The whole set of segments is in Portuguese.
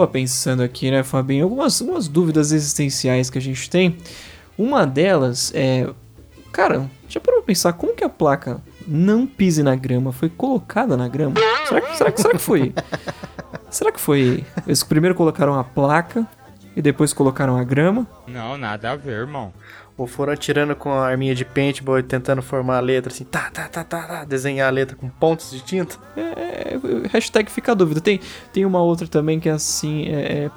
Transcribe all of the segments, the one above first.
tava pensando aqui, né, Fabinho? Algumas, algumas dúvidas existenciais que a gente tem. Uma delas é. Cara, já parou pra pensar como que a placa não pise na grama foi colocada na grama? Será que, será que, será que foi? será que foi? Eles primeiro colocaram a placa e depois colocaram a grama? Não, nada a ver, irmão. Ou foram atirando com a arminha de paintball e tentando formar a letra assim, tá, tá, tá, tá, tá, desenhar a letra com pontos de tinta? É, é, hashtag fica a dúvida. Tem, tem uma outra também que é assim, é, é,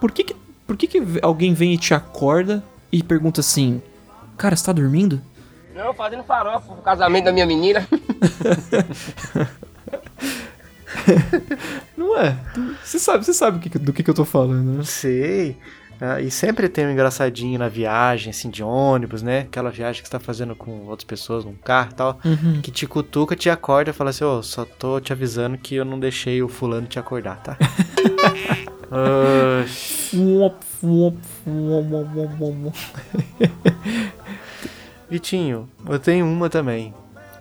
por que que, por que que alguém vem e te acorda e pergunta assim, cara, você tá dormindo? Não, fazendo farofa pro casamento da minha menina. Não é? Você sabe, você sabe do que, do que, que eu tô falando, né? Sei. Ah, e sempre tem um engraçadinho na viagem, assim, de ônibus, né? Aquela viagem que você tá fazendo com outras pessoas, num carro e tal, Uhum. que te cutuca, te acorda e fala assim, ô, só tô te avisando que eu não deixei o fulano te acordar, tá? Vitinho, eu tenho uma também,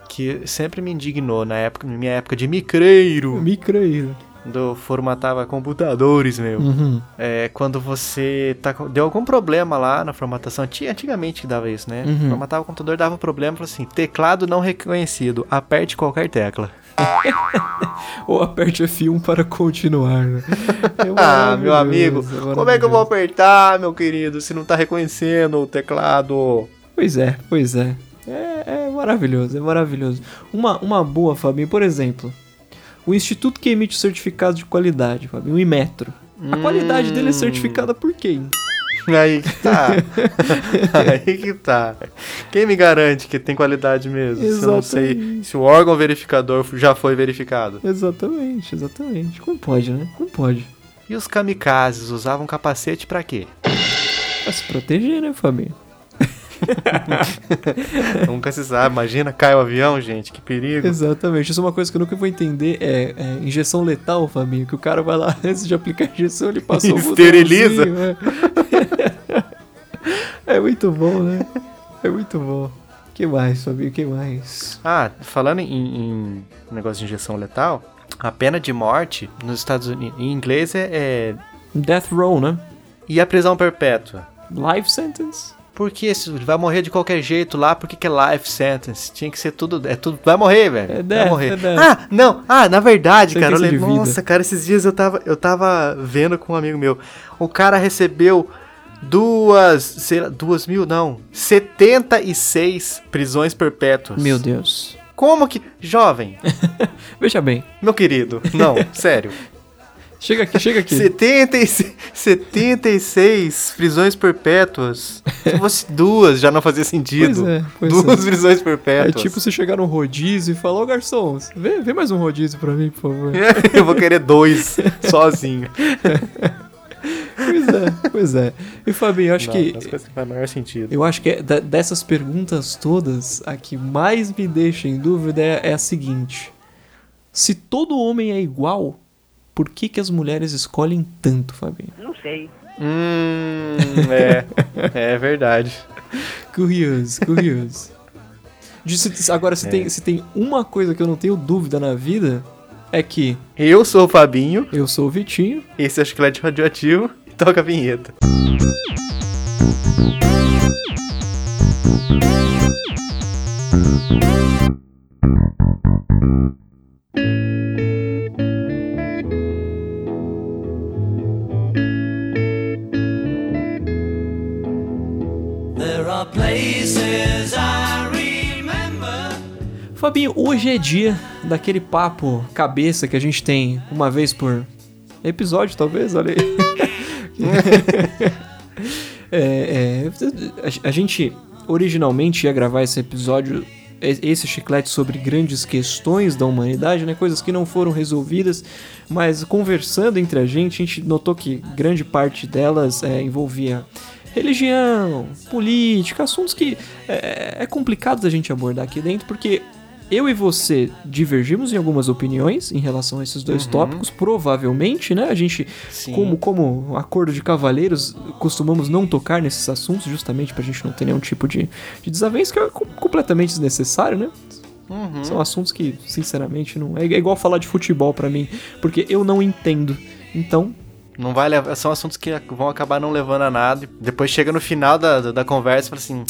que sempre me indignou na época, na minha época de micreiro, Microeiro. Eu formatava computadores, meu. Uhum. É, quando você tá, deu algum problema lá na formatação, tinha antigamente que dava isso, né? Uhum. Formatava o computador, dava um problema, falou assim, teclado não reconhecido, aperte qualquer tecla. Ou aperte F1 para continuar. né? É Ah, meu amigo, maravilhoso, como é que eu vou apertar, meu querido, se não tá reconhecendo o teclado? Pois é, pois é. É, é maravilhoso, é maravilhoso. Uma, uma boa, Fabinho, por exemplo, o instituto que emite o certificado de qualidade, Fabinho, o Imetro. A qualidade dele é certificada por quem? Aí que tá. Aí que tá. Quem me garante que tem qualidade mesmo? Se eu não sei Exatamente. se o órgão verificador já foi verificado. Exatamente, exatamente. Como pode, né? Como pode? E os kamikazes usavam capacete pra quê? Pra se proteger, né, Fabinho? Nunca se sabe. Imagina, cai o avião, gente, que perigo. Exatamente. Isso é uma coisa que eu nunca vou entender. É, é injeção letal, Fabinho. Que o cara vai lá, antes de aplicar a injeção, ele passa o Esteriliza. É. é muito bom, né? É muito bom. que mais, Fabinho? que mais? Ah, falando em, em negócio de injeção letal, a pena de morte nos Estados Unidos, em inglês é, é Death Row, né? e a prisão perpétua. Life sentence. Por que se vai morrer de qualquer jeito lá? Por que, é life sentence? Tinha que ser tudo. É tudo. Vai morrer, velho. É vai death, morrer. é death. Ah, não. Ah, na verdade, cara, eu lembro. vida. Nossa, cara, esses dias eu tava, eu tava vendo com um amigo meu. O cara recebeu duas. Sei lá, duas mil, não. 76 prisões perpétuas. Meu Deus. Como que. Jovem, Veja bem. meu querido. Não, sério. Chega aqui, chega aqui. 76, 76 prisões perpétuas. Se fosse duas, já não fazia sentido. Pois é, pois duas é. prisões É perpétuas. tipo você chegar num rodízio e falar, ô garçom, vê, vê mais um rodízio pra mim, por favor. Eu vou querer dois, sozinho. pois é, pois é. E Fabinho, eu acho Não, que. fazem maior sentido. Eu acho que é dessas perguntas todas, a que mais me deixa em dúvida é, é a seguinte: se todo homem é igual, por que, que as mulheres escolhem tanto, Fabinho? Não sei. Hum, é. É verdade. Curioso, curioso. Agora, se, É. tem, se tem uma coisa que eu não tenho dúvida na vida, é que Eu sou o Fabinho, eu sou o Vitinho. esse é o Chiclete Radioativo e toca a vinheta. There Fabinho, hoje é dia daquele papo cabeça que a gente tem uma vez por episódio, talvez, olha aí. É, é, a, a gente originalmente ia gravar esse episódio, esse chiclete sobre grandes questões da humanidade, né? Coisas que não foram resolvidas, mas conversando entre a gente, a gente notou que grande parte delas é, envolvia religião, política, assuntos que é, é complicado da gente abordar aqui dentro, porque eu e você divergimos em algumas opiniões em relação a esses dois tópicos, provavelmente, né? A gente, Sim. como, como acordo de cavalheiros, costumamos não tocar nesses assuntos, justamente pra gente não ter nenhum tipo de, de desavença, que é co- completamente desnecessário, né? Uhum. São assuntos que, sinceramente, não. É igual falar de futebol pra mim, porque eu não entendo. Então, Não vai levar, são assuntos que vão acabar não levando a nada. Depois chega no final da, da, da conversa e fala assim: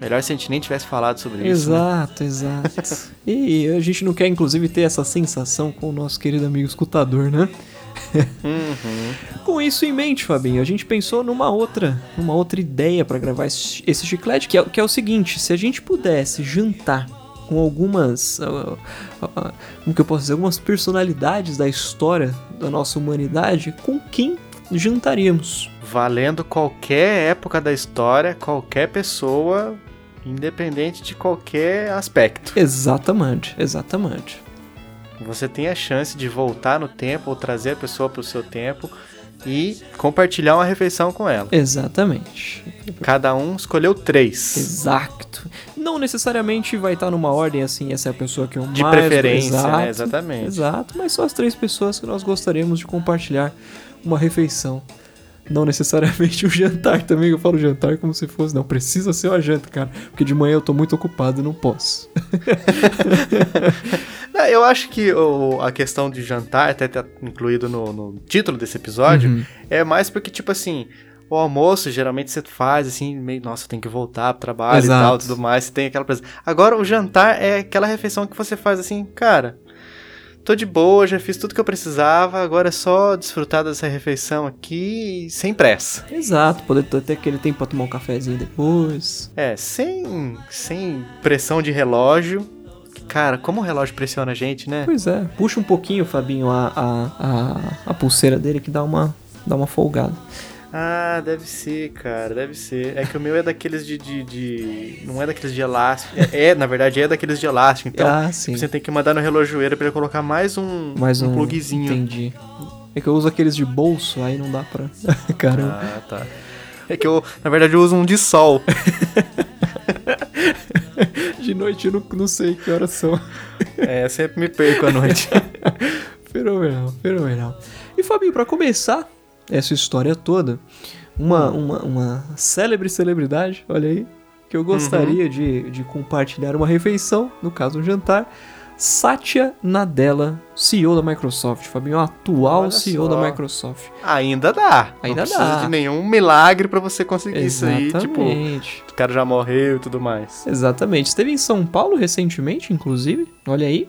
melhor se a gente nem tivesse falado sobre isso. né?" Exato, exato. e a gente não quer, inclusive, ter essa sensação com o nosso querido amigo escutador, né? Uhum. Com isso em mente, Fabinho, a gente pensou numa outra, numa outra ideia pra gravar esse, esse chiclete, que é, que é o seguinte: se a gente pudesse jantar com algumas, como que eu posso dizer, algumas personalidades da história da nossa humanidade, com quem jantaríamos? Valendo qualquer época da história, qualquer pessoa, independente de qualquer aspecto. Exatamente, exatamente. Você tem a chance de voltar no tempo ou trazer a pessoa pro seu tempo e compartilhar uma refeição com ela. Exatamente. Cada um escolheu três. Exato. Não necessariamente vai estar numa ordem assim, essa é a pessoa que eu De mais preferência, exato, né? Exatamente. Exato, mas só as três pessoas que nós gostaríamos de compartilhar uma refeição. Não necessariamente o jantar também, eu falo jantar como se fosse. Não, precisa ser uma janta, cara. Porque de manhã eu tô muito ocupado e não posso. Não, eu acho que o- a questão de jantar, até tá incluído no, no título desse episódio, Uhum. é mais porque, tipo assim, o almoço geralmente você faz assim, meio, nossa, tem que voltar pro trabalho e Exato. tal, tudo mais, você tem aquela presa. Agora, o jantar é aquela refeição que você faz assim, cara, tô de boa, já fiz tudo que eu precisava, agora é só desfrutar dessa refeição aqui sem pressa. Exato, poder ter aquele tempo pra tomar um cafezinho depois. É, sem, sem pressão de relógio. Cara, como o relógio pressiona a gente, né? Pois é, puxa um pouquinho, Fabinho, a, a, a, a pulseira dele que dá uma, dá uma folgada. Ah, deve ser, cara, deve ser. É que o meu é daqueles de. de, de- não é daqueles de elástico. É, é, na verdade, é daqueles de elástico. Então, ah, sim. você tem que mandar no relojoeiro pra ele colocar mais um, Mais um, plugzinho. Entendi. É que eu uso aqueles de bolso, aí não dá pra. Caramba. Ah, tá. É que eu, na verdade, eu uso um de sol. De noite eu não, não sei que horas são. É, eu sempre me perco à noite. fenomenal, fenomenal. E Fabinho, pra começar essa história toda, uma, Hum. uma, uma célebre celebridade, olha aí, que eu gostaria de, de compartilhar uma refeição, no caso um jantar. Satya Nadella, CEO da Microsoft. Fabinho, atual Olha CEO só. da Microsoft. Ainda dá. Ainda não precisa dá. de nenhum milagre pra você conseguir isso aí. Tipo, Exatamente. o cara já morreu e tudo mais. Exatamente. Esteve em São Paulo recentemente, inclusive. Olha aí.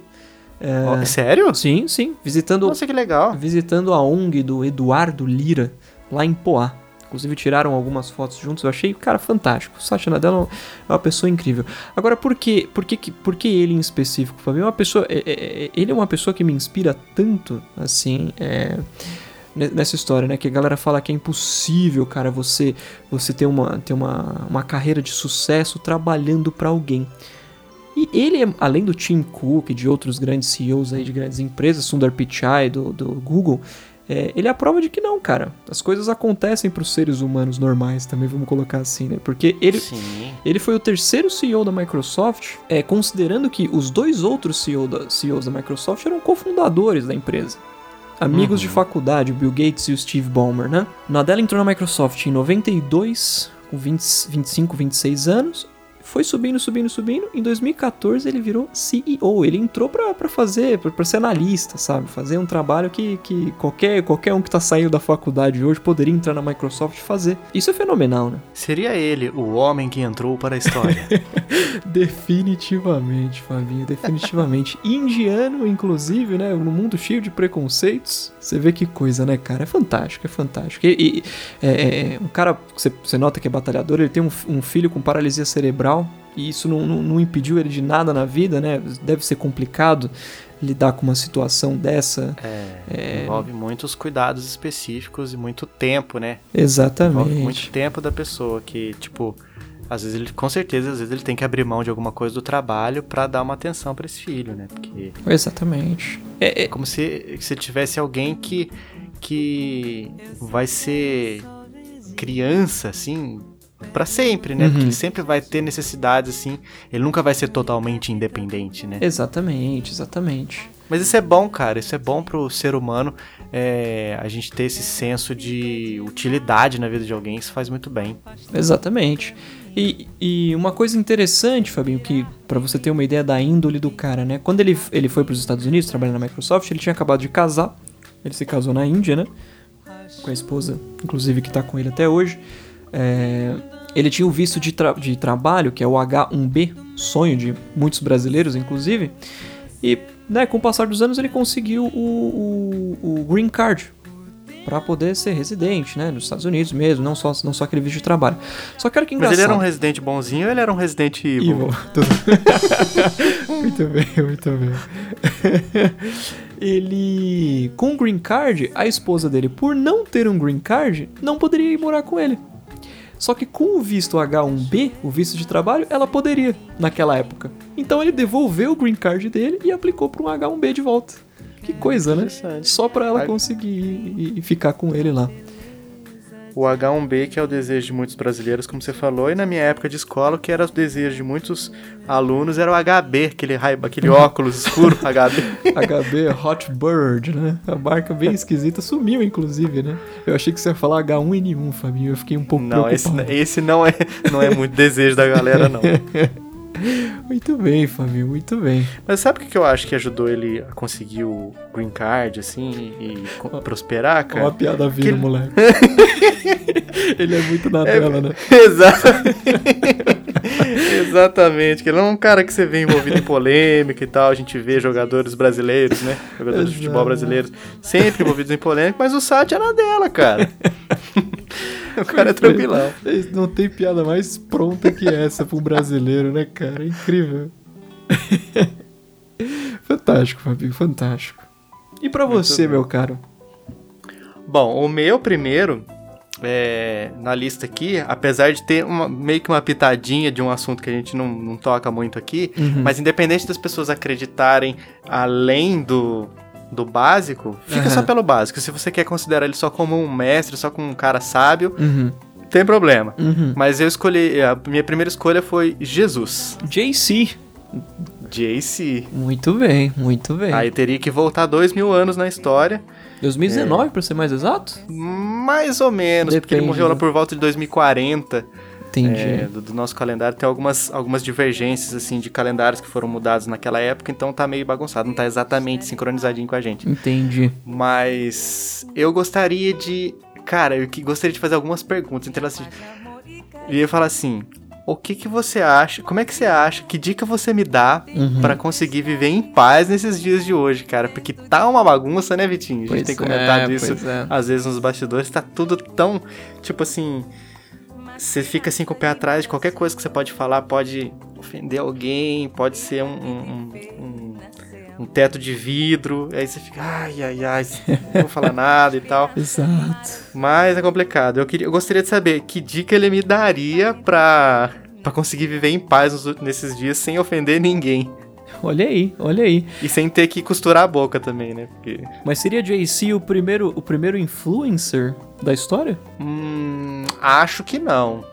É, sério? Sim, sim. Visitando, Nossa, que legal. visitando a ONG do Eduardo Lira, lá em Poá. Inclusive tiraram algumas fotos juntos. Eu achei, cara, fantástico. O Satya Nadella é uma pessoa incrível. Agora, por que, por que, por que ele em específico, Fabinho? É uma pessoa, é- é- é- ele é uma pessoa que me inspira tanto, assim, é, ne- nessa história, né? Que a galera fala que é impossível, cara, você você ter uma, ter uma, uma carreira de sucesso trabalhando pra alguém. E ele, é- além do Tim Cook e de outros grandes CEOs aí de grandes empresas, Sundar Pichai do, do Google, é, ele é a prova de que não, cara. As coisas acontecem pros seres humanos normais também, vamos colocar assim, né? Porque ele, Sim. ele foi o terceiro CEO da Microsoft, é, considerando que os dois outros CEO da- CEOs da Microsoft eram cofundadores da empresa. Amigos de faculdade, o Bill Gates e o Steve Ballmer, né? Nadella entrou na Microsoft em 92, com 20, 25, 26 anos. Foi subindo, subindo, subindo. Em 2014 ele virou CEO. Ele entrou pra, pra fazer, pra ser analista, sabe? Fazer um trabalho que, que qualquer, qualquer um que tá saindo da faculdade hoje poderia entrar na Microsoft e fazer. Isso é fenomenal, né? Seria ele o homem que entrou para a história. Definitivamente, Fabinho, definitivamente. Indiano, inclusive, né? No mundo cheio de preconceitos. Você vê que coisa, né, cara? É fantástico, é fantástico. E, e- é, é, um cara, você, você nota que é batalhador, ele tem um, um filho com paralisia cerebral. E isso não, não, não impediu ele de nada na vida, né? Deve ser complicado lidar com uma situação dessa. É, Envolve muitos cuidados específicos e muito tempo, né? Envolve Exatamente. muito tempo da pessoa que, tipo, às vezes ele, com certeza, às vezes ele tem que abrir mão de alguma coisa do trabalho pra dar uma atenção pra esse filho, né? Porque Exatamente. É, é- é como se, se tivesse alguém que, que vai ser criança, assim, pra sempre, né? Uhum. Porque ele sempre vai ter necessidades, assim, ele nunca vai ser totalmente independente, né? exatamente, exatamente. Mas isso é bom, cara. Isso é bom pro ser humano. é, a gente ter esse senso de utilidade na vida de alguém. Isso faz muito bem. Exatamente. E, e uma coisa interessante, Fabinho, que pra você ter uma ideia da índole do cara, né? Quando ele, ele foi pros Estados Unidos trabalhar na Microsoft, ele tinha acabado de casar. Ele se casou na Índia, né? com a esposa, inclusive que tá com ele até hoje. É, ele tinha o visto de, tra- de trabalho, que é o H1B, sonho de muitos brasileiros, inclusive. E, né, com o passar dos anos, ele conseguiu o, o, o Green Card para poder ser residente, né, nos Estados Unidos mesmo, não só, não só aquele visto de trabalho. Só que era que Mas engraçado. ele era um residente bonzinho ou ele era um residente evil? Evil. Muito bem, muito bem. ele, com o green card, a esposa dele, por não ter um green card, não poderia ir morar com ele. Só que com o visto H1B, o visto de trabalho, ela poderia, naquela época. Então ele devolveu o green card dele e aplicou para um H1B de volta. Que coisa, né? Só pra ela conseguir ir- ir ficar com ele lá. O H1B, que é o desejo de muitos brasileiros, como você falou, e na minha época de escola, o que era o desejo de muitos alunos era o HB, aquele, raiva, aquele óculos escuro HB. HB Hot Bird, né? A marca bem esquisita sumiu, inclusive, né? Eu achei que você ia falar H1N1, Fabinho. Eu fiquei um pouco Não, esse, preocupado. esse não, é, não é muito desejo da galera, não. Muito bem, Fabinho, muito bem. Mas sabe o que eu acho que ajudou ele a conseguir o green card, assim, e prosperar, cara? piada vindo, Que- moleque. Ele é muito na É- tela, né? Exatamente. Exatamente. Que ele é um cara que você vê envolvido em polêmica e tal. A gente vê jogadores brasileiros, né? Jogadores de futebol Exato. brasileiros sempre envolvidos em polêmica, mas o Sati era dela, cara. o cara é tranquilão. Não tem piada mais pronta que essa um brasileiro, né, cara? É incrível. fantástico, Fabinho, fantástico. E pra você, bem. meu caro? Bom, o meu primeiro, é, na lista aqui, apesar de ter uma- meio que uma pitadinha de um assunto que a gente não, não toca muito aqui, Uhum. mas independente das pessoas acreditarem além do, do básico, fica só Aham. pelo básico. Se você quer considerar ele só como um mestre, só como um cara sábio, Uhum, tem problema. uhum. Mas eu escolhi, a minha primeira escolha foi Jesus, JC. JC. Muito bem, muito bem. Aí teria que voltar dois mil anos na história, 2019, pra ser mais exato? mais ou menos, porque ele Depende, morreu lá né? por volta de 2040. Entendi. é, do, do nosso calendário. Tem algumas, algumas divergências, assim, de calendários que foram mudados naquela época, então tá meio bagunçado, não tá exatamente sincronizadinho com a gente. Entendi. Mas eu gostaria de. Cara, eu que gostaria de fazer algumas perguntas. Então, assim, eu ia falar assim. O que que você acha? Como é que você acha? Que dica você me dá Uhum. pra conseguir viver em paz nesses dias de hoje, cara? Porque tá uma bagunça, né, Vitinho? A gente Pois tem comentado é, isso é. às vezes nos bastidores. Tá tudo tão. Tipo assim. Você fica assim com o pé atrás de qualquer coisa que você pode falar, pode ofender alguém, pode ser um, um, um, um teto de vidro. Aí você fica, ai, ai, ai, não vou falar nada e tal. Exato. Mas é complicado. Eu, queria, eu gostaria de saber que dica ele me daria pra, pra conseguir viver em paz nos- nesses dias sem ofender ninguém. Olha aí, olha aí. E sem ter que costurar a boca também, né? Porque. Mas seria JC o primeiro, o primeiro influencer da história? Hum, acho que não.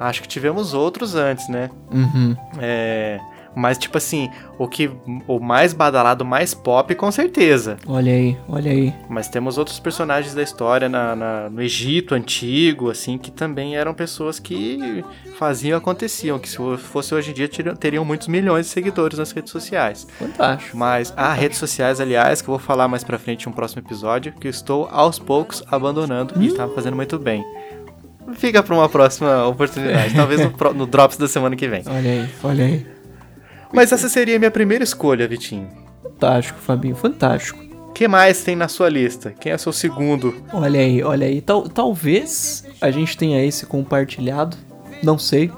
Acho que tivemos outros antes, né? Uhum. É. Mas, tipo assim, o que. O mais badalado, mais pop, com certeza. Olha aí, olha aí. Mas temos outros personagens da história na, na- no Egito antigo, assim, que também eram pessoas que faziam e aconteciam, que se fosse hoje em dia teriam, muitos milhões de seguidores nas redes sociais. Fantástico. Mas há redes sociais, aliás, que eu vou falar mais pra frente em um próximo episódio, que eu estou aos poucos abandonando e está fazendo muito bem. Fica pra uma próxima oportunidade, talvez no, no Drops da semana que vem. Olha aí, olha aí. Mas essa seria a minha primeira escolha, Vitinho. Fantástico, Fabinho, fantástico. O que mais tem na sua lista? Quem é seu segundo? Olha aí, olha aí. Tal, talvez a gente tenha esse compartilhado. Não sei.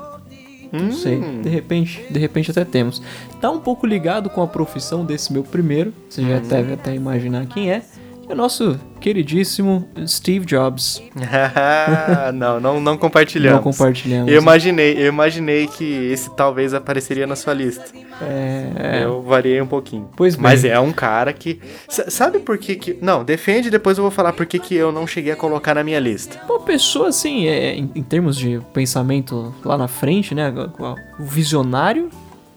Não Hum. sei. De repente, de repente até temos. Tá um pouco ligado com a profissão desse meu primeiro. Você já deve até imaginar quem é. É o nosso queridíssimo Steve Jobs. não, não, não compartilhamos. Não compartilhamos. Eu imaginei, eu imaginei que esse talvez apareceria na sua lista. É, Eu variei um pouquinho. Pois bem. Mas é um cara que. Sabe por que que. Não, defende, depois eu vou falar por que que eu não cheguei a colocar na minha lista. Uma pessoa assim, é, em, em termos de pensamento lá na frente, né? O visionário,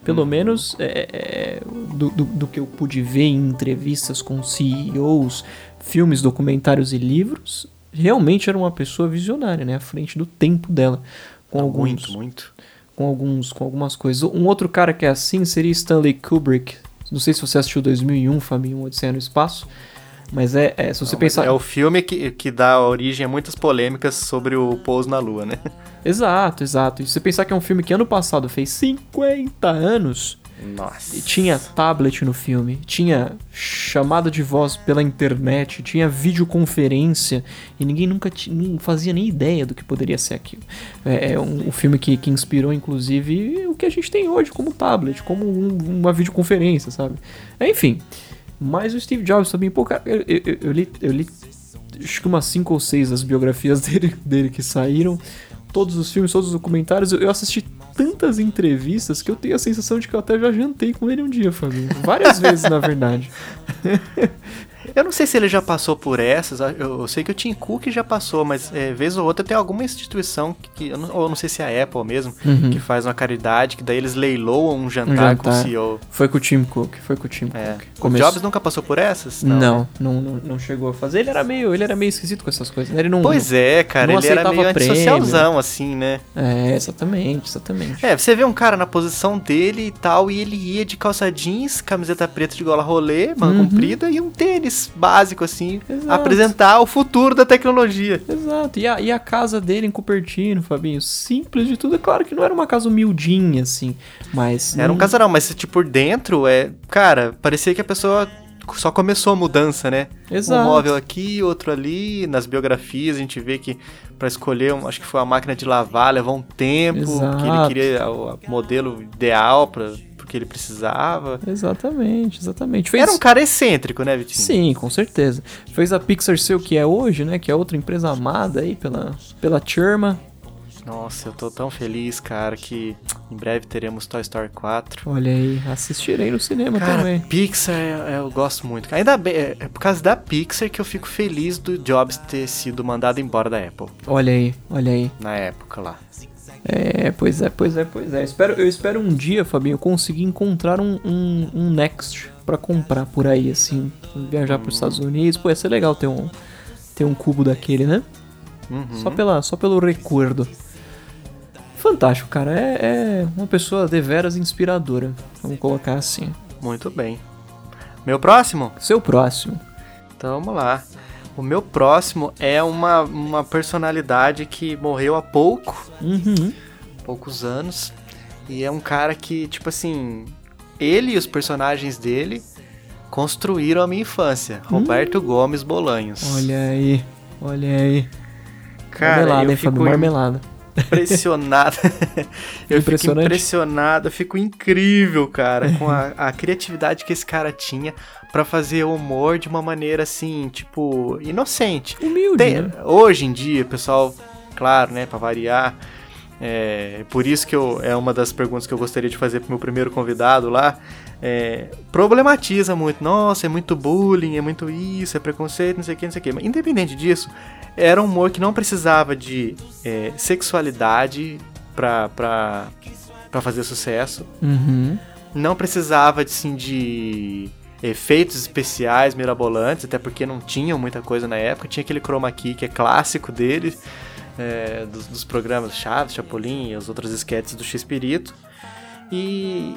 pelo menos, é, é, do, do, do que eu pude ver em entrevistas com CEOs, filmes, documentários e livros, realmente era uma pessoa visionária, né? À frente do tempo dela. Com alguns, Muito, muito. com alguns, com algumas coisas. Um outro cara que é assim seria Stanley Kubrick. Não sei se você assistiu 2001, Fabinho, Odisseia no Espaço. Mas é, é, se você Não, pensar. É o filme que, que dá origem a muitas polêmicas sobre o pouso na lua, né? Exato, exato. E se você pensar que é um filme que ano passado fez 50 anos, Nossa. e tinha tablet no filme, tinha chamada de voz pela internet, tinha videoconferência, e ninguém nunca não fazia nem ideia do que poderia ser aquilo. É, é um, um filme que, que inspirou, inclusive, o que a gente tem hoje como tablet, como um- uma videoconferência, sabe? É, enfim. Mas o Steve Jobs também, pô, cara, eu, eu- eu- li, eu li acho que umas 5 ou 6 as biografias dele, dele que saíram. Todos os filmes, todos os documentários. Eu, eu assisti tantas entrevistas que eu tenho a sensação de que eu até já jantei com ele um dia, Fabinho. Várias vezes, na verdade. Eu não sei se ele já passou por essas, eu, eu sei que o Tim Cook já passou, mas é, vez ou outra tem alguma instituição, que, eu não, ou não sei se é a Apple mesmo, Uhum. que faz uma caridade, que daí eles leiloam um jantar, Um com o jantar. CEO. Foi com o Tim Cook, foi com o Tim É. Cook. O Começou- Jobs nunca passou por essas? Não, né? não, não, não chegou a fazer. Ele era meio, ele era meio esquisito com essas coisas. né? Ele não. Pois é, cara, não ele era meio antissocialzão, assim, né? É, exatamente, exatamente. É, você vê um cara na posição dele e tal, e ele ia de calça jeans, camiseta preta de gola rolê, manga Uhum. comprida e um tênis básico, assim, Exato. apresentar o futuro da tecnologia. Exato. E a, e a casa dele em Cupertino, Fabinho, simples de tudo. É claro que não era uma casa humildinha, assim, mas. Era um casarão, mas tipo, por dentro, é, cara, parecia que a pessoa só começou a mudança, né? Exato. Um móvel aqui, outro ali, nas biografias a gente vê que pra escolher, um- acho que foi a máquina de lavar, levou um tempo, Exato. que ele queria o o modelo ideal para porque ele precisava. Exatamente, exatamente. Fez... Era um cara excêntrico, né, Vitinho? Sim, com certeza. Fez a Pixar ser o que é hoje, né? Que é outra empresa amada aí pela, pela Churma. Nossa, eu tô tão feliz, cara, que em breve teremos Toy Story 4. Olha aí, assistirei no cinema Cara, também. Pixar é- eu gosto muito. Ainda bem, é é por causa da Pixar que eu fico feliz do Jobs ter sido mandado embora da Apple Olha aí, olha aí. na época lá. É, pois é, pois é, pois é. Espero, eu espero um dia, Fabinho, conseguir encontrar um, um, um Next pra comprar por aí, assim. Viajar pros Estados Unidos. Pô, ia ser legal ter um, ter um cubo daquele, né? Uhum. Só, pela, só pelo recuerdo. Fantástico, cara. É, é uma pessoa deveras inspiradora. Vamos colocar assim. Muito bem. Meu próximo? Seu próximo. Então vamos lá. O meu próximo é uma, uma personalidade que morreu há pouco, Uhum. poucos anos. E é um cara que, tipo assim, ele e os personagens dele construíram a minha infância. Roberto Gomes Bolanhos. Olha aí, olha aí. cara, marmelada, eu hein, fico? Marmelada. impressionado. eu fico impressionado, eu fico incrível, cara, com a, a criatividade que esse cara tinha pra fazer humor de uma maneira assim, tipo, inocente. Humilde, Tem- né? hoje em dia, pessoal, claro, né, pra variar, é, por isso que eu, é uma das perguntas que eu gostaria de fazer pro meu primeiro convidado lá, é, problematiza muito, nossa, é muito bullying, é muito isso, é preconceito, não sei o que, não sei o que, mas independente disso, era um humor que não precisava de é, sexualidade pra, pra, pra fazer sucesso, Uhum. não precisava assim, de efeitos especiais mirabolantes, até porque não tinham muita coisa na época. Tinha aquele chroma key que é clássico dele, é, dos, dos programas Chaves, Chapolin e as outras sketches do X-Pirito. E,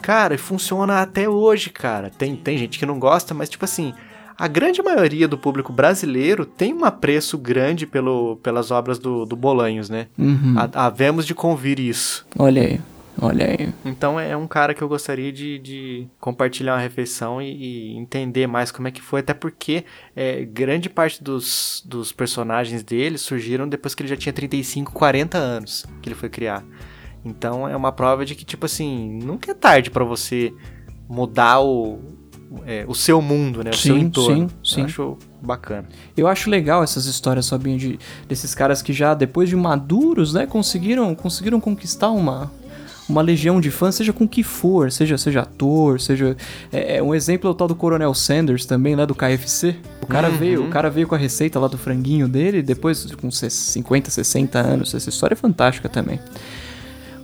cara, funciona até hoje, cara. Tem, tem gente que não gosta, mas tipo assim, a grande maioria do público brasileiro tem um apreço grande pelo, pelas obras do, do Bolanhos, né? Uhum. Ha- Havemos de convir isso. Olha aí, olha aí. Então é um cara que eu gostaria de, de compartilhar uma refeição e, e entender mais como é que foi, até porque é, grande parte dos, dos personagens dele surgiram depois que ele já tinha 35, 40 anos que ele foi criar. Então é uma prova de que, tipo assim, nunca é tarde pra você mudar o, é, o seu mundo, né? O seu Sim, entorno. sim, sim. Eu acho bacana. Eu acho legal essas histórias, Fabinho, de, desses caras que já, depois de maduros, né, conseguiram, conseguiram conquistar uma, uma legião de fãs, seja com o que for, seja, seja ator, seja... É, é, um exemplo é o tal do Coronel Sanders também, lá do KFC. O cara, veio, o cara veio com a receita lá do franguinho dele, depois com 50, 60 anos. Essa história é fantástica também.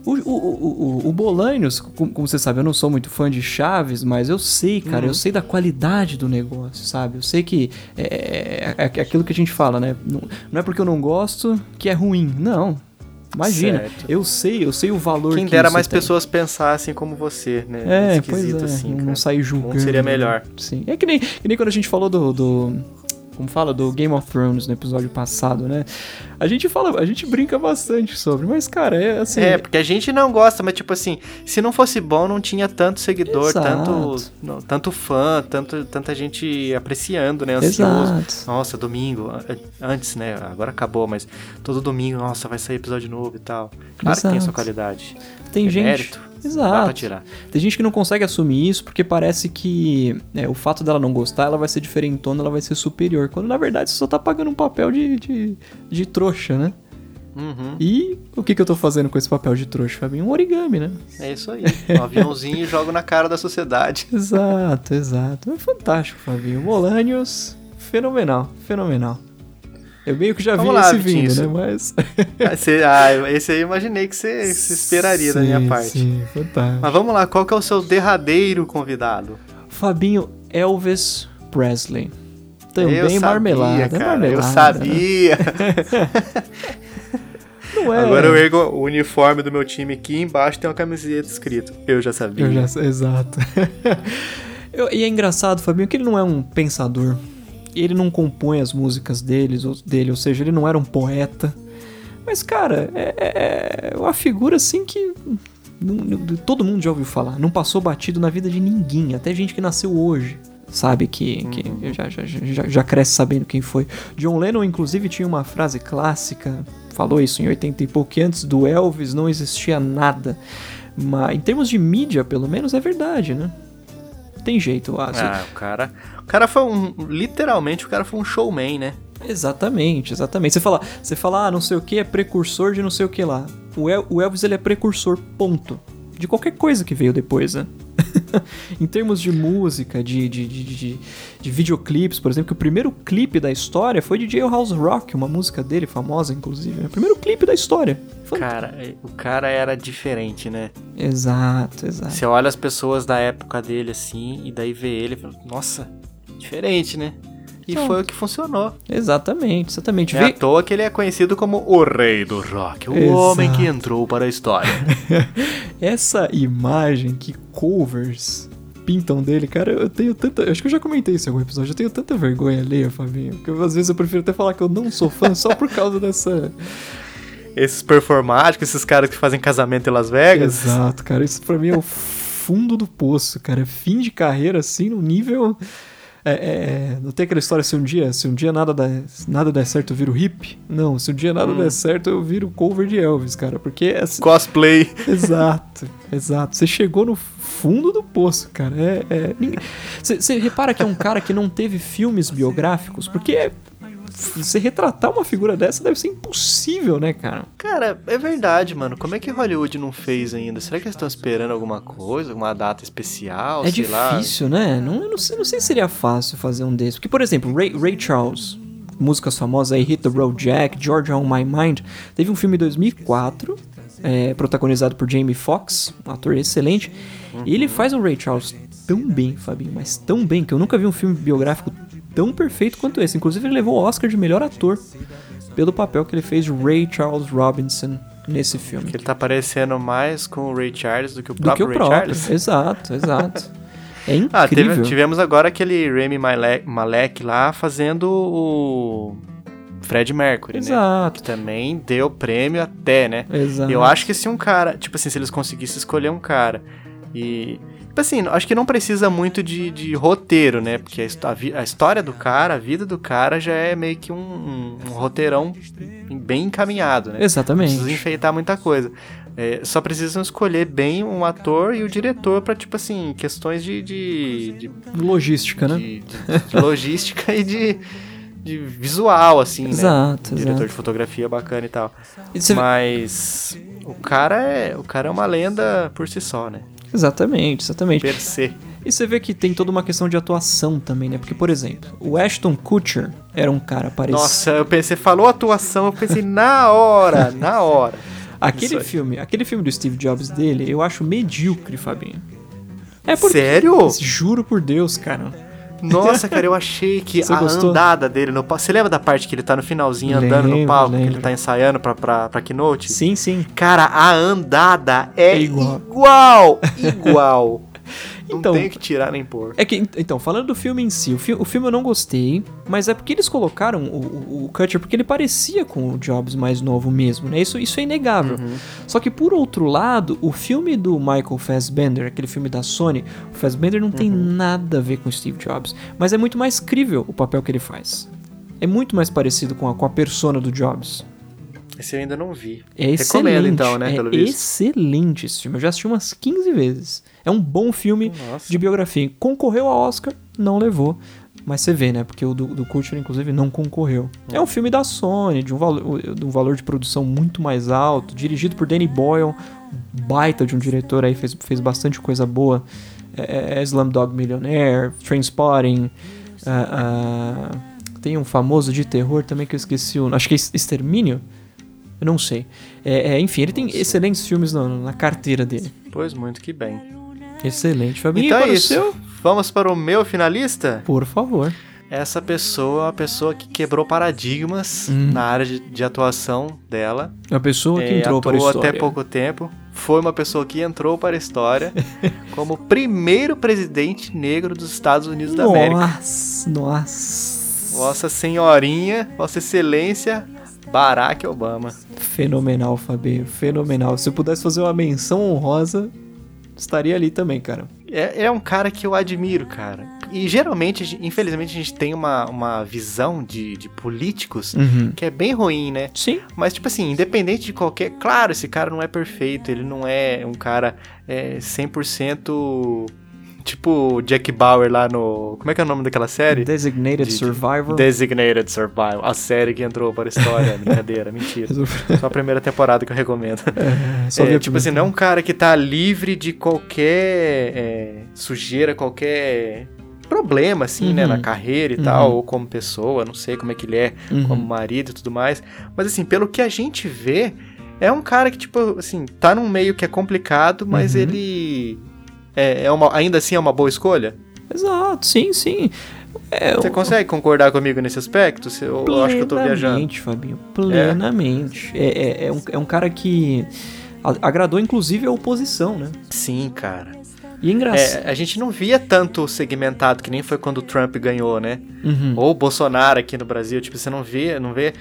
O, o, o, o, Bolanhos, como, como você sabe, eu não sou muito fã de Chaves, mas eu sei, cara, eu sei da qualidade do negócio, sabe? Eu sei que é, é, é aquilo que a gente fala, né? Não, não é porque eu não gosto que é ruim, não. Imagina, Certo. eu sei, eu sei o valor Quem que dera isso mais tem. pessoas pensassem como você, né? É, pois é, assim, não, sair julgando. seria melhor. Sim, é que nem, que nem quando a gente falou do, do- como fala, do Game of Thrones no episódio passado, né? A gente fala, a gente brinca bastante sobre, mas cara, é assim... É, porque a gente não gosta, mas tipo assim, se não fosse bom, não tinha tanto seguidor, Exato. tanto, não, tanto fã, tanto, tanta gente apreciando, né? Ansioso. Exato. Nossa, domingo, an- antes, né? Agora acabou, mas todo domingo, nossa, vai sair episódio novo e tal. Claro que tem a sua Exato. qualidade. Tem É gente... mérito, Dá pra Exato. tirar. Tem gente que não consegue assumir isso porque parece que é, o fato dela não gostar, ela vai ser diferentona, ela vai ser superior. Quando na verdade você só tá pagando um papel de, de, de trouxa, né? Uhum, E o que, que eu tô fazendo com esse papel de trouxa, Fabinho? Um origami, né? é isso aí. Um aviãozinho e jogo na cara da sociedade. Exato, exato. É fantástico, Fabinho. Molanios, fenomenal, fenomenal. Eu meio que já vi Vamos lá, esse Vitinho, vindo, né? Mas. Ah, ah, esse aí eu imaginei que você se esperaria da minha Sim, parte. Sim, fantástico. Mas vamos lá, qual que é o seu derradeiro convidado? Fabinho Elvis Presley. Também eu marmelada. é cara, marmelada. eu sabia. Não é. Agora eu ergo o uniforme do meu time aqui embaixo tem uma camiseta escrito. Eu já sabia. Eu já exato. Eu- e é engraçado, Fabinho, que ele não é um pensador. Ele não compõe as músicas deles, ou, dele, ou seja, ele não era um poeta. Mas, cara, é, é- é uma figura assim que não- não- todo mundo já ouviu falar. Não passou batido na vida de ninguém, até gente que nasceu hoje. Sabe que, que já, já, já, já cresce sabendo quem foi. John Lennon, inclusive, tinha uma frase clássica, falou isso em 80 e pouco, que antes do Elvis não existia nada. Mas em termos de mídia, pelo menos, é verdade, né? Tem jeito. Se- Ah, o cara. O cara foi um. Literalmente, o cara foi um showman, né? Exatamente, exatamente. Você fala, você fala, ah, não sei o que é precursor de não sei o que lá. O, El- o Elvis ele é precursor, ponto. De qualquer coisa que veio depois, né? em termos de música, de, de, de, de, de videoclipes, por exemplo, que o primeiro clipe da história foi de Jailhouse Rock, uma música dele famosa, inclusive. né? O primeiro clipe da história. Cara, o cara era diferente, né? Exato, exato. Você olha as pessoas da época dele assim, e daí vê ele e fala, nossa, diferente, né? E foi o que funcionou. Exatamente, exatamente. É Vê- à toa que ele é conhecido como o rei do rock, o Exato. homem que entrou para a história. Essa imagem que covers pintam dele, cara, eu tenho tanta. Acho que eu já comentei isso em algum episódio. Eu tenho tanta vergonha alheia, Fabinho. Que eu, às vezes eu prefiro até falar que eu não sou fã só por causa dessa. Esses performáticos, esses caras que fazem casamento em Las Vegas. Exato, cara. Isso pra mim é o fundo do poço, cara. Fim de carreira, assim, no nível. É, é, é, não tem aquela história se um dia, se um dia nada der, nada der certo, eu viro hippie? Não, se um dia nada der certo, eu viro cover de Elvis, cara. Porque assim, Cosplay. Exato, exato. Você chegou no fundo do poço, cara. É, é- Você você repara que é um cara que não teve filmes biográficos, porque você retratar uma figura dessa deve ser impossível, né, cara? Cara, é verdade, mano. Como é que Hollywood não fez ainda? Será que eles estão esperando alguma coisa, alguma data especial, é sei lá? difícil, né? Não, eu não, sei, não sei se seria fácil fazer um desses. Porque, por exemplo, Ray, Ray Charles, músicas famosas aí, Hit the Road Jack, Georgia on My Mind, teve um filme em 2004, é, protagonizado por Jamie Foxx, um ator excelente, e ele faz o Ray Charles tão bem, Fabinho, mas tão bem, que eu nunca vi um filme biográfico tão perfeito quanto esse. Inclusive, ele levou o Oscar de melhor ator pelo papel que ele fez de Ray Charles Robinson nesse filme. Que ele tá parecendo mais com o Ray Charles do que o Do próprio que o Ray próprio. Charles. Exato, exato. É Ah, teve- incrível. tivemos agora aquele Rami Malek, Malek lá fazendo o Fred Mercury, né? Exato. Que também deu prêmio até, né? Exato. Eu acho que se um cara, tipo assim, se eles conseguissem escolher um cara e. Tipo assim, acho que não precisa muito de, de roteiro, né? Porque a, a história do cara, a vida do cara já é meio que um, um- um roteirão bem encaminhado, né? Não Exatamente. precisa enfeitar muita coisa. É, só precisam escolher bem um ator e o diretor pra, tipo assim, questões de, de, de, Logística, né? de- de- de logística e de, de visual, assim, né? Exato, diretor exato. de fotografia bacana e tal. E Mas o cara é, o cara é uma lenda por si só, né? Exatamente, exatamente. Per se. E você vê que tem toda uma questão de atuação também, né? Porque, por exemplo, o Ashton Kutcher era um cara parecido. Nossa, eu pensei, falou atuação, eu pensei na hora, na hora. aquele filme, aquele filme do Steve Jobs dele, eu acho medíocre, Fabinho. É porque. Sério? Juro por Deus, cara. Nossa, cara, eu achei que Você a gostou? andada dele no palco. Você lembra da parte que ele tá no finalzinho andando no Lembro, palco, que lembro. ele tá ensaiando pra, pra, pra keynote? Sim, sim. Cara, a andada é É igual. igual. Igual. Não Então- tem que tirar nem pôr. É que, então, falando do filme em si, o, fi- o filme eu não gostei, mas é porque eles colocaram o, o, Kutcher porque ele parecia com o Jobs mais novo mesmo, né? Isso, isso é inegável. Só que, por outro lado, o filme do Michael Fassbender, aquele filme da Sony, o Fassbender não tem nada a ver com o Steve Jobs, mas é muito mais crível o papel que ele faz. É muito mais parecido com a, com a persona do Jobs. Esse eu ainda não vi. É Recomendo, excelente. então, né, é pelo visto. excelente esse filme. Eu já assisti umas 15 vezes. É um bom filme Nossa. de biografia. Concorreu a Oscar, não levou. Mas você vê, né? Porque o do, do Kutcher, inclusive, não concorreu. É um filme da Sony, de um, valor, de um valor de produção muito mais alto, dirigido por Danny Boyle, baita de um diretor aí, fez, fez bastante coisa boa. É, é Slumdog Millionaire, Trainspotting, ah, ah, tem um famoso de terror também que eu esqueci o Acho que é Extermínio? Eu não sei. É, é, enfim, ele tem excelentes filmes na, na carteira dele. Pois muito que bem. Excelente. Fabinho, então é isso. seu? Vamos para o meu finalista? Por favor. Essa pessoa é uma pessoa que quebrou paradigmas Hum. na área de, de atuação dela. A pessoa que É, entrou para a história. até pouco tempo. Foi uma pessoa que entrou para a história como primeiro presidente negro dos Estados Unidos da América. Nossa, nossa. Vossa Senhorinha, Vossa Excelência, Barack Obama. Fenomenal, Fabinho. Fenomenal. Se eu pudesse fazer uma menção honrosa, estaria ali também, cara. É, é um cara que eu admiro, cara. E geralmente, infelizmente, a gente tem uma, uma visão de, de políticos Uhum. que é bem ruim, né? Sim. Mas, tipo assim, independente de qualquer. Claro, esse cara não é perfeito, ele não é um cara é, 100%. Tipo o Jack Bauer lá no. Como é que é o nome daquela série? Designated De- Survivor. Designated Survival. A série que entrou para a história. Brincadeira, mentira. Só a primeira temporada que eu recomendo. É, É, a tipo assim, não é um cara que tá livre de qualquer é, sujeira, qualquer problema, assim, né, Uhum. na carreira e Uhum. tal, ou como pessoa, não sei como é que ele é Uhum. como marido e tudo mais. Mas assim, pelo que a gente vê, é um cara que, tipo, assim, tá num meio que é complicado, mas Uhum. ele é, é uma, ainda assim é uma boa escolha. Exato, sim, sim. É, Você o- consegue concordar comigo nesse aspecto? Eu, eu acho que eu tô viajando. Plenamente, Fabinho. Plenamente. É, é, é um, é um cara que agradou, inclusive, a oposição, né? Sim, cara. E é engraçado. É, a gente não via tanto segmentado que nem foi quando o Trump ganhou, né? Uhum. Ou o Bolsonaro aqui no Brasil, tipo, você não vê, não vê.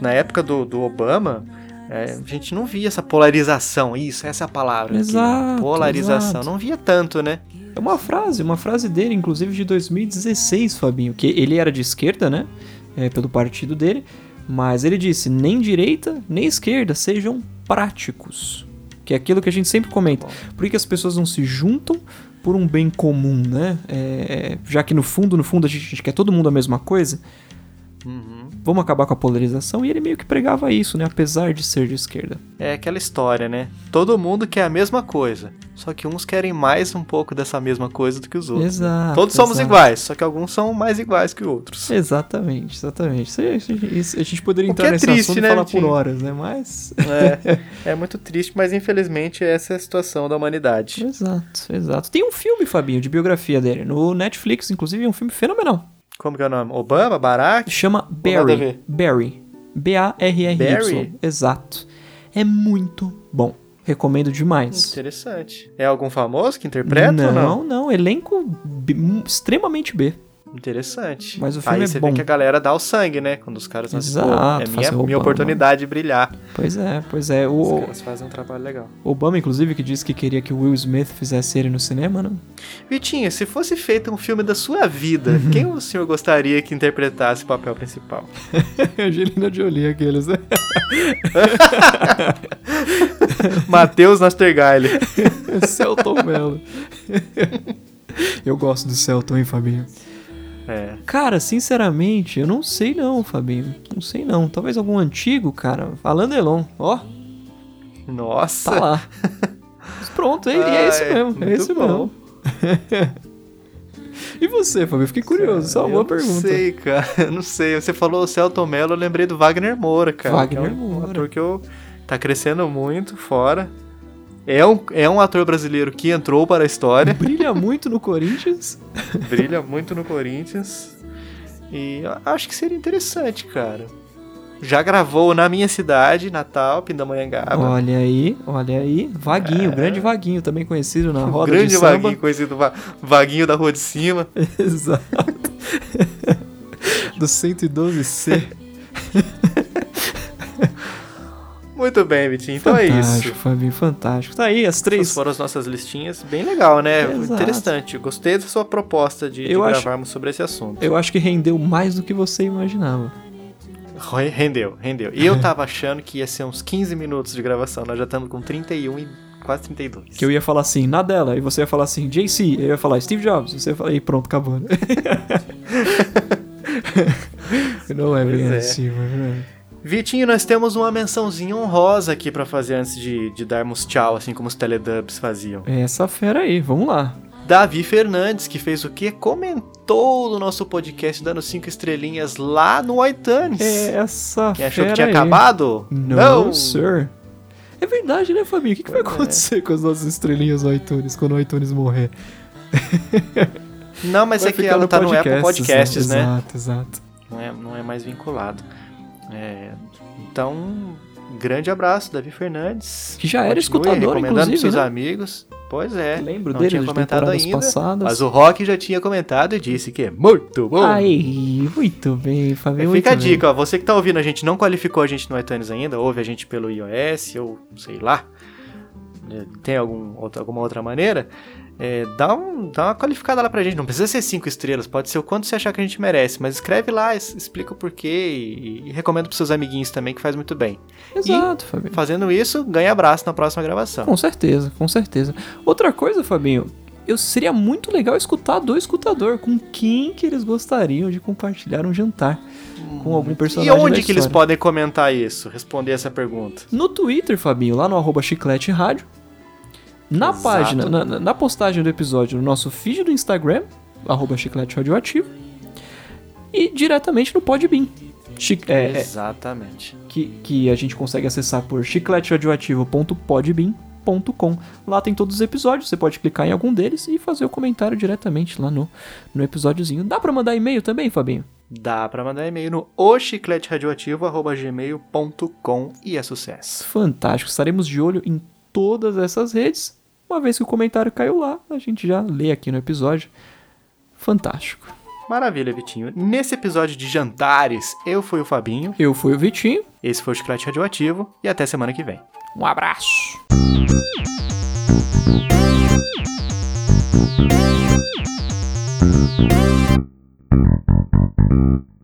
Na época do, do Obama, eh, a gente não via essa polarização. Isso, essa é a palavra. aqui, Exato, polarização. exato. Não via tanto, né? É uma frase, uma frase dele, inclusive de 2016, Fabinho, que ele era de esquerda, né? É, pelo partido dele, mas ele disse: nem direita nem esquerda, sejam práticos. Que é aquilo que a gente sempre comenta. Por que que as pessoas não se juntam por um bem comum, né? É, já que no fundo, no fundo, a gente, a gente quer todo mundo a mesma coisa. Uhum. Vamos acabar com a polarização. E ele meio que pregava isso, né? Apesar de ser de esquerda. É aquela história, né? Todo mundo quer a mesma coisa. Só que uns querem mais um pouco dessa mesma coisa do que os outros. Exato. Todos somos exato. iguais, só que alguns são mais iguais que outros. Exatamente, exatamente. Isso, a gente poderia entrar é nesse triste, assunto né, e falar Vitinho? por horas, né? Mas. É, é muito triste, mas infelizmente essa é a situação da humanidade. exato, exato. Tem um filme, Fabinho, de biografia dele. No Netflix, inclusive, é um filme fenomenal. Como que é o nome? Obama? Barack? Chama Barry. Barry. B-A-R-R-Y. Barry? Exato. É muito bom. Recomendo demais. Interessante. É algum famoso que interpreta não, ou não? não, Elenco B- extremamente B. Interessante. Mas o filme Aí é você bom. vê que a galera dá o sangue, né? Quando os caras Exato, é fazer minha, minha oportunidade de brilhar. Pois é, pois é. Os O caras fazem um trabalho legal. Obama, inclusive, que disse que queria que o Will Smith fizesse ele no cinema, não? Vitinho, se fosse feito um filme da sua vida, quem o senhor gostaria que interpretasse o papel principal? Angelina Jolie, aqueles, né? Matheus Nastergaile. Celton Mello. Eu gosto do Celton, hein, Fabinho? É. Cara, sinceramente, eu não sei não, Fabinho. Não sei não. Talvez algum antigo, cara. Alain Delon. Ó, Nossa. tá lá. Mas pronto, é, e é isso Ai, mesmo. É bom. mesmo. e você, Fabinho? Fiquei curioso. Só uma boa pergunta. Não sei, cara. Eu não sei. Você falou o Celton Mello, eu lembrei do Wagner Moura, cara. Wagner que é um Moura. ator que eu... tá crescendo muito fora. É um, é um ator brasileiro que entrou para a história, Brilha muito no Corinthians. brilha muito no Corinthians. E acho que seria interessante, cara. Já gravou na minha cidade, Natal, Pindamonhangaba. Olha aí, olha aí. Vaguinho, grande Vaguinho, também conhecido na roda É. grande de samba. vaguinho, conhecido va- vaguinho da rua de cima. Exato. Do 112C. Muito bem, Vitinho. Então é fantástico, isso. Fabinho, fantástico. Tá aí as Essas três. foram as nossas listinhas. Bem legal, né? Exato. Interessante. Gostei da sua proposta de, de acho- gravarmos sobre esse assunto. Eu acho que rendeu mais do que você imaginava. Re- Rendeu, rendeu. E eu tava achando que ia ser uns 15 minutos de gravação. Nós já estamos com 31 e quase 32. Que eu ia falar assim, na dela, e você ia falar assim, JC, eu ia falar Steve Jobs, você ia falar, e pronto, acabou. né? Não é bem Pois é. assim, mas... Vitinho, nós temos uma mençãozinha honrosa aqui pra fazer antes de, de darmos tchau, assim como os teledubs faziam. É essa fera aí, vamos lá. Davi Fernandes, que fez o quê? Comentou no nosso podcast dando cinco estrelinhas lá no iTunes. É essa Quem achou que tinha aí. acabado? Não, sir. É verdade, né, Fabinho? O que, que vai é. acontecer com as nossas estrelinhas no iTunes quando o iTunes morrer? Não, mas Vai é que ela no tá no Apple Podcasts, né? Exato, exato. Não é, não é mais vinculado. É, então, grande abraço, Davi Fernandes. Que já era Continue escutador, recomendando inclusive, seus né? amigos. Pois é. Lembro não dele tinha de comentado ainda. passadas. Mas o Rock já tinha comentado e disse que é muito bom. Aí, muito bem, Fabinho. Fica a bem. dica, ó, você que tá ouvindo a gente, não qualificou a gente no iTunes ainda, ouve a gente pelo iOS ou sei lá, né, tem algum, outra- alguma outra maneira, é, dá, um, dá uma qualificada lá pra gente. Não precisa ser cinco estrelas, pode ser o quanto você achar que a gente merece, mas escreve lá, explica o porquê e, e recomenda pros seus amiguinhos também, que faz muito bem. Exato, Fabinho. Fazendo isso, ganha abraço na próxima gravação. Com certeza, com certeza. Outra coisa, Fabinho, eu seria muito legal escutar do escutador com quem que eles gostariam de compartilhar um jantar com algum E personagem onde da que eles podem comentar isso? Responder essa pergunta. No Twitter, Fabinho, lá no arroba chiclete rádio. Na Exato. página, na, na- postagem do episódio, no nosso feed do Instagram, arroba chiclete radioativo. E diretamente no Podbean. Chi- é, é, Exatamente. que, que a gente consegue acessar por chicleteradioativo.podbean.com. Lá tem todos os episódios, você pode clicar em algum deles e fazer o comentário diretamente lá no, no episódiozinho. Dá pra mandar e-mail também, Fabinho? Dá pra mandar e-mail no ochicleteradioativo.gmail.com e é sucesso. Fantástico, estaremos de olho em todas essas redes. Uma vez que o comentário caiu lá, a gente já lê aqui no episódio. Fantástico. Maravilha, Vitinho. Nesse episódio de jantares, eu fui o Fabinho, Eu fui o Vitinho, esse foi o Chiclete Radioativo e até semana que vem. um abraço. Thank